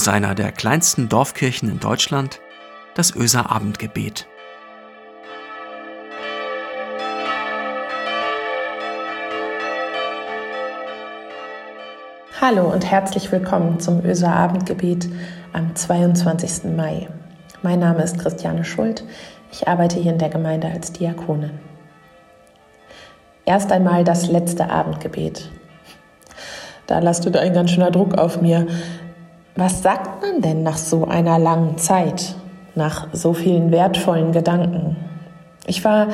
aus einer der kleinsten Dorfkirchen in Deutschland, das Öser Abendgebet. Hallo und herzlich willkommen zum Öser Abendgebet am 22. Mai. Mein Name ist Christiane Schuld. Ich arbeite hier in der Gemeinde als Diakonin. Erst einmal das letzte Abendgebet. Da lastet ein ganz schöner Druck auf mir. Was sagt man denn nach so einer langen Zeit, nach so vielen wertvollen Gedanken? Ich war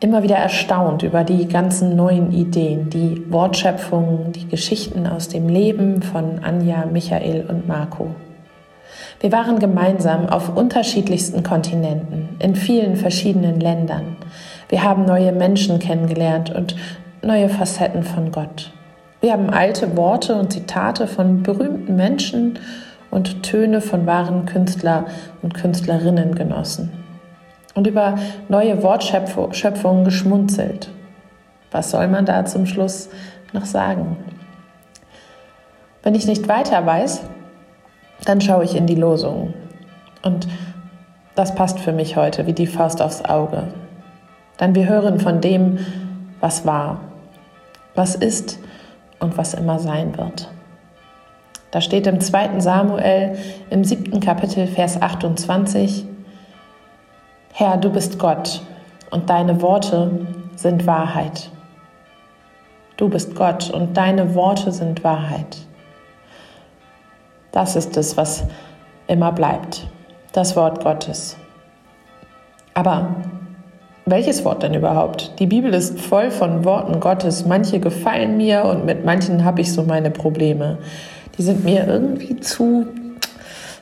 immer wieder erstaunt über die ganzen neuen Ideen, die Wortschöpfungen, die Geschichten aus dem Leben von Anja, Michael und Marco. Wir waren gemeinsam auf unterschiedlichsten Kontinenten, in vielen verschiedenen Ländern. Wir haben neue Menschen kennengelernt und neue Facetten von Gott. Wir haben alte Worte und Zitate von berühmten Menschen und Töne von wahren Künstler und Künstlerinnen genossen. Und über neue Wortschöpfungen geschmunzelt. Was soll man da zum Schluss noch sagen? Wenn ich nicht weiter weiß, dann schaue ich in die Losung. Und das passt für mich heute wie die Faust aufs Auge. Denn wir hören von dem, was war, was ist und was immer sein wird. Da steht im 2. Samuel im siebten Kapitel, Vers 28, Herr, du bist Gott und deine Worte sind Wahrheit. Du bist Gott und deine Worte sind Wahrheit. Das ist es, was immer bleibt, das Wort Gottes. Aber welches Wort denn überhaupt? Die Bibel ist voll von Worten Gottes. Manche gefallen mir und mit manchen habe ich so meine Probleme. Die sind mir irgendwie zu,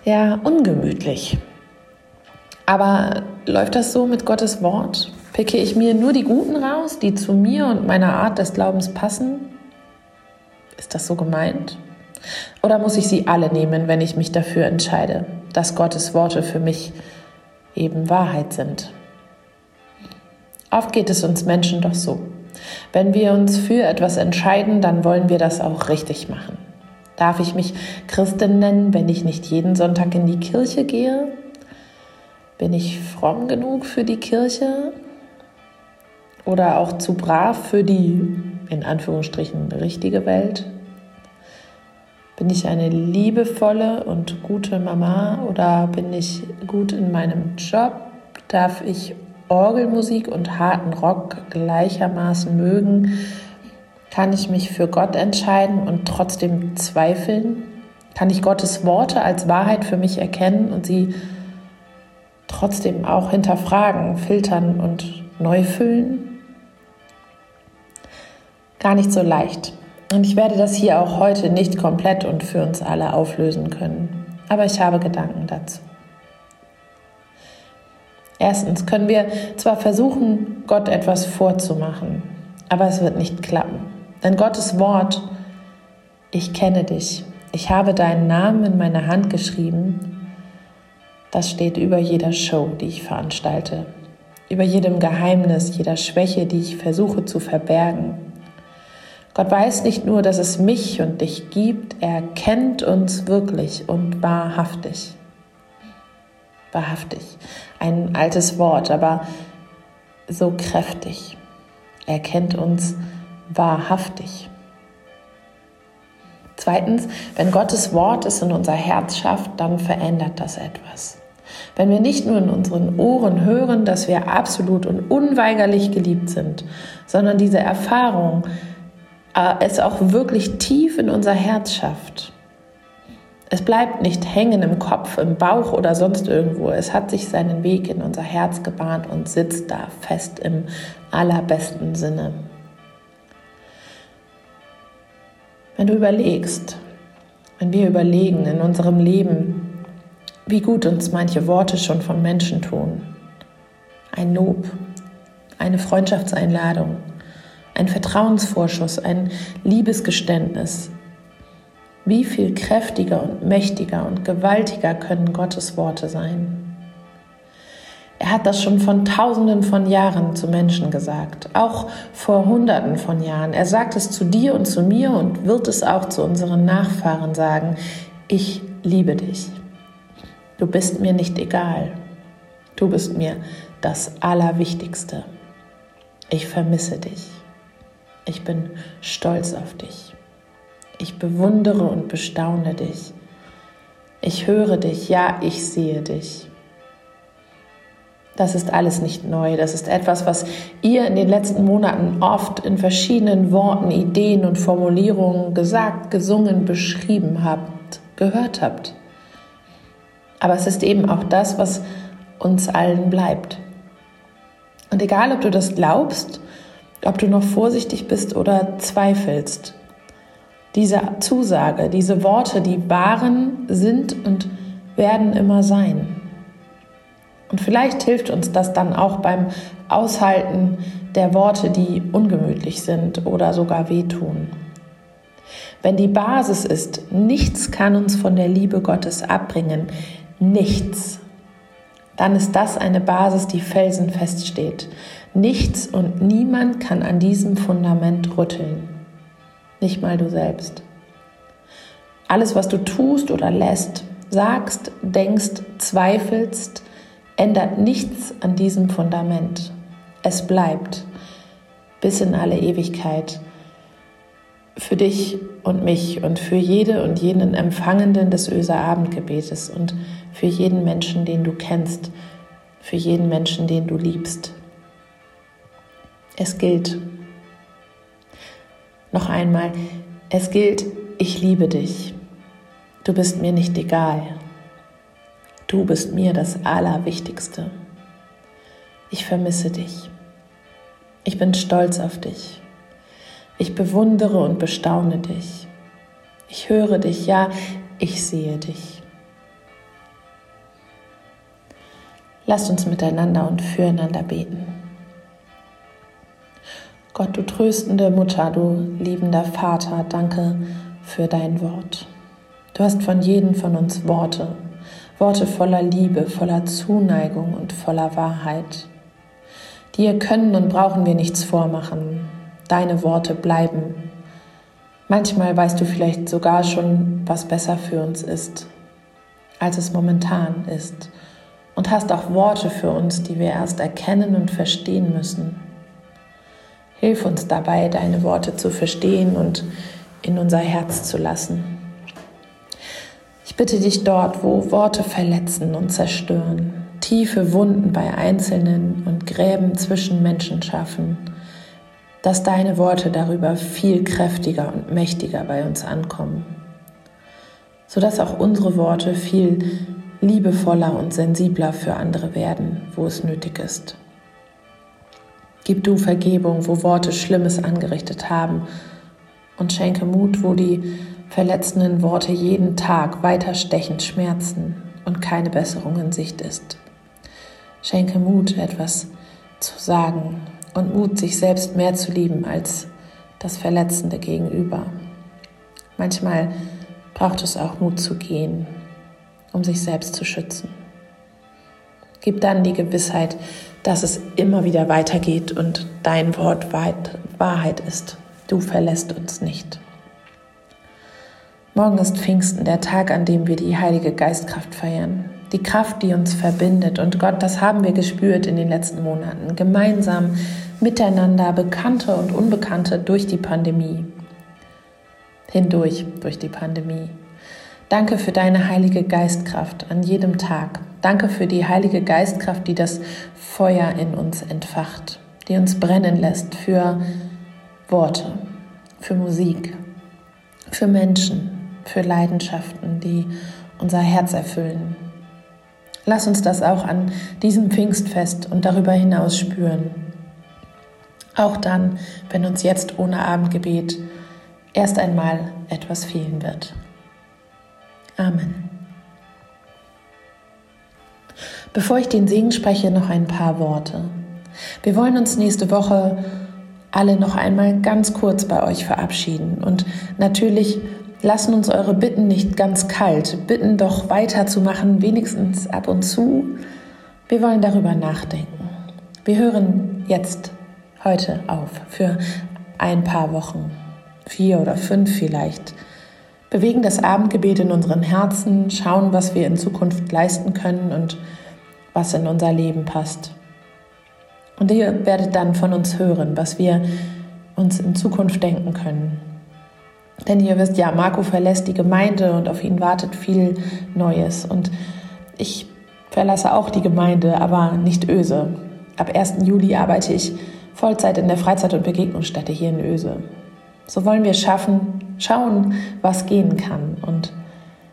ja, ungemütlich. Aber läuft das so mit Gottes Wort? Picke ich mir nur die Guten raus, die zu mir und meiner Art des Glaubens passen? Ist das so gemeint? Oder muss ich sie alle nehmen, wenn ich mich dafür entscheide, dass Gottes Worte für mich eben Wahrheit sind? Oft geht es uns Menschen doch so. Wenn wir uns für etwas entscheiden, dann wollen wir das auch richtig machen. Darf ich mich Christin nennen, wenn ich nicht jeden Sonntag in die Kirche gehe? Bin ich fromm genug für die Kirche? Oder auch zu brav für die, in Anführungsstrichen, richtige Welt? Bin ich eine liebevolle und gute Mama oder bin ich gut in meinem Job? Darf ich Orgelmusik und harten Rock gleichermaßen mögen? Kann ich mich für Gott entscheiden und trotzdem zweifeln? Kann ich Gottes Worte als Wahrheit für mich erkennen und sie trotzdem auch hinterfragen, filtern und neu füllen? Gar nicht so leicht. Und ich werde das hier auch heute nicht komplett und für uns alle auflösen können. Aber ich habe Gedanken dazu. Erstens können wir zwar versuchen, Gott etwas vorzumachen, aber es wird nicht klappen. Denn Gottes Wort, ich kenne dich, ich habe deinen Namen in meine Hand geschrieben, das steht über jeder Show, die ich veranstalte, über jedem Geheimnis, jeder Schwäche, die ich versuche zu verbergen Gott weiß nicht nur, dass es mich und dich gibt, er kennt uns wirklich und wahrhaftig. Wahrhaftig. Ein altes Wort, aber so kräftig. Er kennt uns wahrhaftig. Zweitens, wenn Gottes Wort es in unser Herz schafft, dann verändert das etwas. Wenn wir nicht nur in unseren Ohren hören, dass wir absolut und unweigerlich geliebt sind, sondern diese Erfahrung äh, es auch wirklich tief in unser Herz schafft. Es bleibt nicht hängen im Kopf, im Bauch oder sonst irgendwo. Es hat sich seinen Weg in unser Herz gebahnt und sitzt da fest im allerbesten Sinne. Wenn du überlegst, wenn wir überlegen in unserem Leben, wie gut uns manche Worte schon von Menschen tun, ein Lob, eine Freundschaftseinladung, ein Vertrauensvorschuss, ein Liebesgeständnis. Wie viel kräftiger und mächtiger und gewaltiger können Gottes Worte sein? Er hat das schon von Tausenden von Jahren zu Menschen gesagt, auch vor Hunderten von Jahren. Er sagt es zu dir und zu mir und wird es auch zu unseren Nachfahren sagen. Ich liebe dich. Du bist mir nicht egal. Du bist mir das Allerwichtigste. Ich vermisse dich. Ich bin stolz auf dich. Ich bewundere und bestaune dich. Ich höre dich, ja, ich sehe dich. Das ist alles nicht neu. Das ist etwas, was ihr in den letzten Monaten oft in verschiedenen Worten, Ideen und Formulierungen gesagt, gesungen, beschrieben habt, gehört habt. Aber es ist eben auch das, was uns allen bleibt. Und egal, ob du das glaubst, ob du noch vorsichtig bist oder zweifelst, diese Zusage, diese Worte, die waren, sind und werden immer sein. Und vielleicht hilft uns das dann auch beim Aushalten der Worte, die ungemütlich sind oder sogar wehtun. Wenn die Basis ist, nichts kann uns von der Liebe Gottes abbringen, nichts, dann ist das eine Basis, die felsenfest steht. Nichts und niemand kann an diesem Fundament rütteln, nicht mal du selbst. Alles, was du tust oder lässt, sagst, denkst, zweifelst, ändert nichts an diesem Fundament. Es bleibt bis in alle Ewigkeit für dich und mich und für jede und jenen Empfangenden des Öser Abendgebetes und für jeden Menschen, den du kennst, für jeden Menschen, den du liebst. Es gilt. Noch einmal, es gilt, ich liebe dich. Du bist mir nicht egal. Du bist mir das Allerwichtigste. Ich vermisse dich. Ich bin stolz auf dich. Ich bewundere und bestaune dich. Ich höre dich, ja, ich sehe dich. Lasst uns miteinander und füreinander beten. Gott, du tröstende Mutter, du liebender Vater, danke für dein Wort. Du hast von jedem von uns Worte, Worte voller Liebe, voller Zuneigung und voller Wahrheit. Dir können und brauchen wir nichts vormachen. Deine Worte bleiben. Manchmal weißt du vielleicht sogar schon, was besser für uns ist, als es momentan ist. Und hast auch Worte für uns, die wir erst erkennen und verstehen müssen. Hilf uns dabei, deine Worte zu verstehen und in unser Herz zu lassen. Ich bitte dich dort, wo Worte verletzen und zerstören, tiefe Wunden bei Einzelnen und Gräben zwischen Menschen schaffen, dass deine Worte darüber viel kräftiger und mächtiger bei uns ankommen, sodass auch unsere Worte viel liebevoller und sensibler für andere werden, wo es nötig ist. Gib du Vergebung, wo Worte Schlimmes angerichtet haben und schenke Mut, wo die verletzenden Worte jeden Tag weiter stechend schmerzen und keine Besserung in Sicht ist. Schenke Mut, etwas zu sagen und Mut, sich selbst mehr zu lieben als das Verletzende gegenüber. Manchmal braucht es auch Mut zu gehen, um sich selbst zu schützen. Gib dann die Gewissheit, dass es immer wieder weitergeht und dein Wort Wahrheit ist. Du verlässt uns nicht. Morgen ist Pfingsten, der Tag, an dem wir die Heilige Geistkraft feiern. Die Kraft, die uns verbindet. Und Gott, das haben wir gespürt in den letzten Monaten. Gemeinsam, miteinander, Bekannte und Unbekannte durch die Pandemie. Hindurch durch die Pandemie. Danke für deine Heilige Geistkraft an jedem Tag. Danke für die Heilige Geistkraft, die das Feuer in uns entfacht, die uns brennen lässt für Worte, für Musik, für Menschen, für Leidenschaften, die unser Herz erfüllen. Lass uns das auch an diesem Pfingstfest und darüber hinaus spüren. Auch dann, wenn uns jetzt ohne Abendgebet erst einmal etwas fehlen wird. Amen. Bevor ich den Segen spreche, noch ein paar Worte. Wir wollen uns nächste Woche alle noch einmal ganz kurz bei euch verabschieden und natürlich lassen uns eure Bitten nicht ganz kalt, bitten doch weiterzumachen, wenigstens ab und zu. Wir wollen darüber nachdenken. Wir hören jetzt heute auf für ein paar Wochen, vier oder fünf vielleicht. bewegen das Abendgebet in unseren Herzen, schauen, was wir in Zukunft leisten können und was in unser Leben passt. Und ihr werdet dann von uns hören, was wir uns in Zukunft denken können. Denn ihr wisst ja, Marco verlässt die Gemeinde und auf ihn wartet viel Neues. Und ich verlasse auch die Gemeinde, aber nicht Öse. Ab 1. Juli arbeite ich Vollzeit in der Freizeit- und Begegnungsstätte hier in Öse. So wollen wir schaffen, schauen, was gehen kann. Und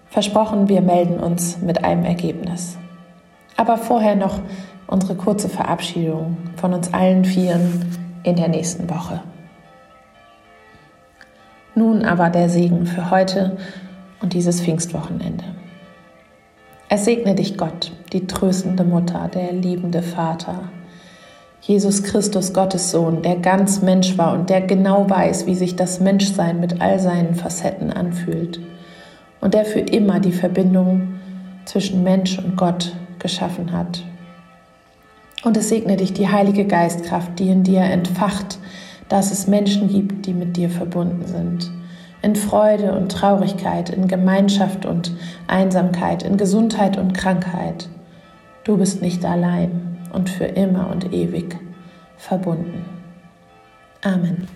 versprochen, wir melden uns mit einem Ergebnis. Aber vorher noch unsere kurze Verabschiedung von uns allen Vieren in der nächsten Woche. Nun aber der Segen für heute und dieses Pfingstwochenende. Es segne dich Gott, die tröstende Mutter, der liebende Vater, Jesus Christus, Gottes Sohn, der ganz Mensch war und der genau weiß, wie sich das Menschsein mit all seinen Facetten anfühlt und der für immer die Verbindung zwischen Mensch und Gott geschaffen hat. Und es segne dich die Heilige Geistkraft, die in dir entfacht, dass es Menschen gibt, die mit dir verbunden sind. In Freude und Traurigkeit, in Gemeinschaft und Einsamkeit, in Gesundheit und Krankheit. Du bist nicht allein und für immer und ewig verbunden. Amen.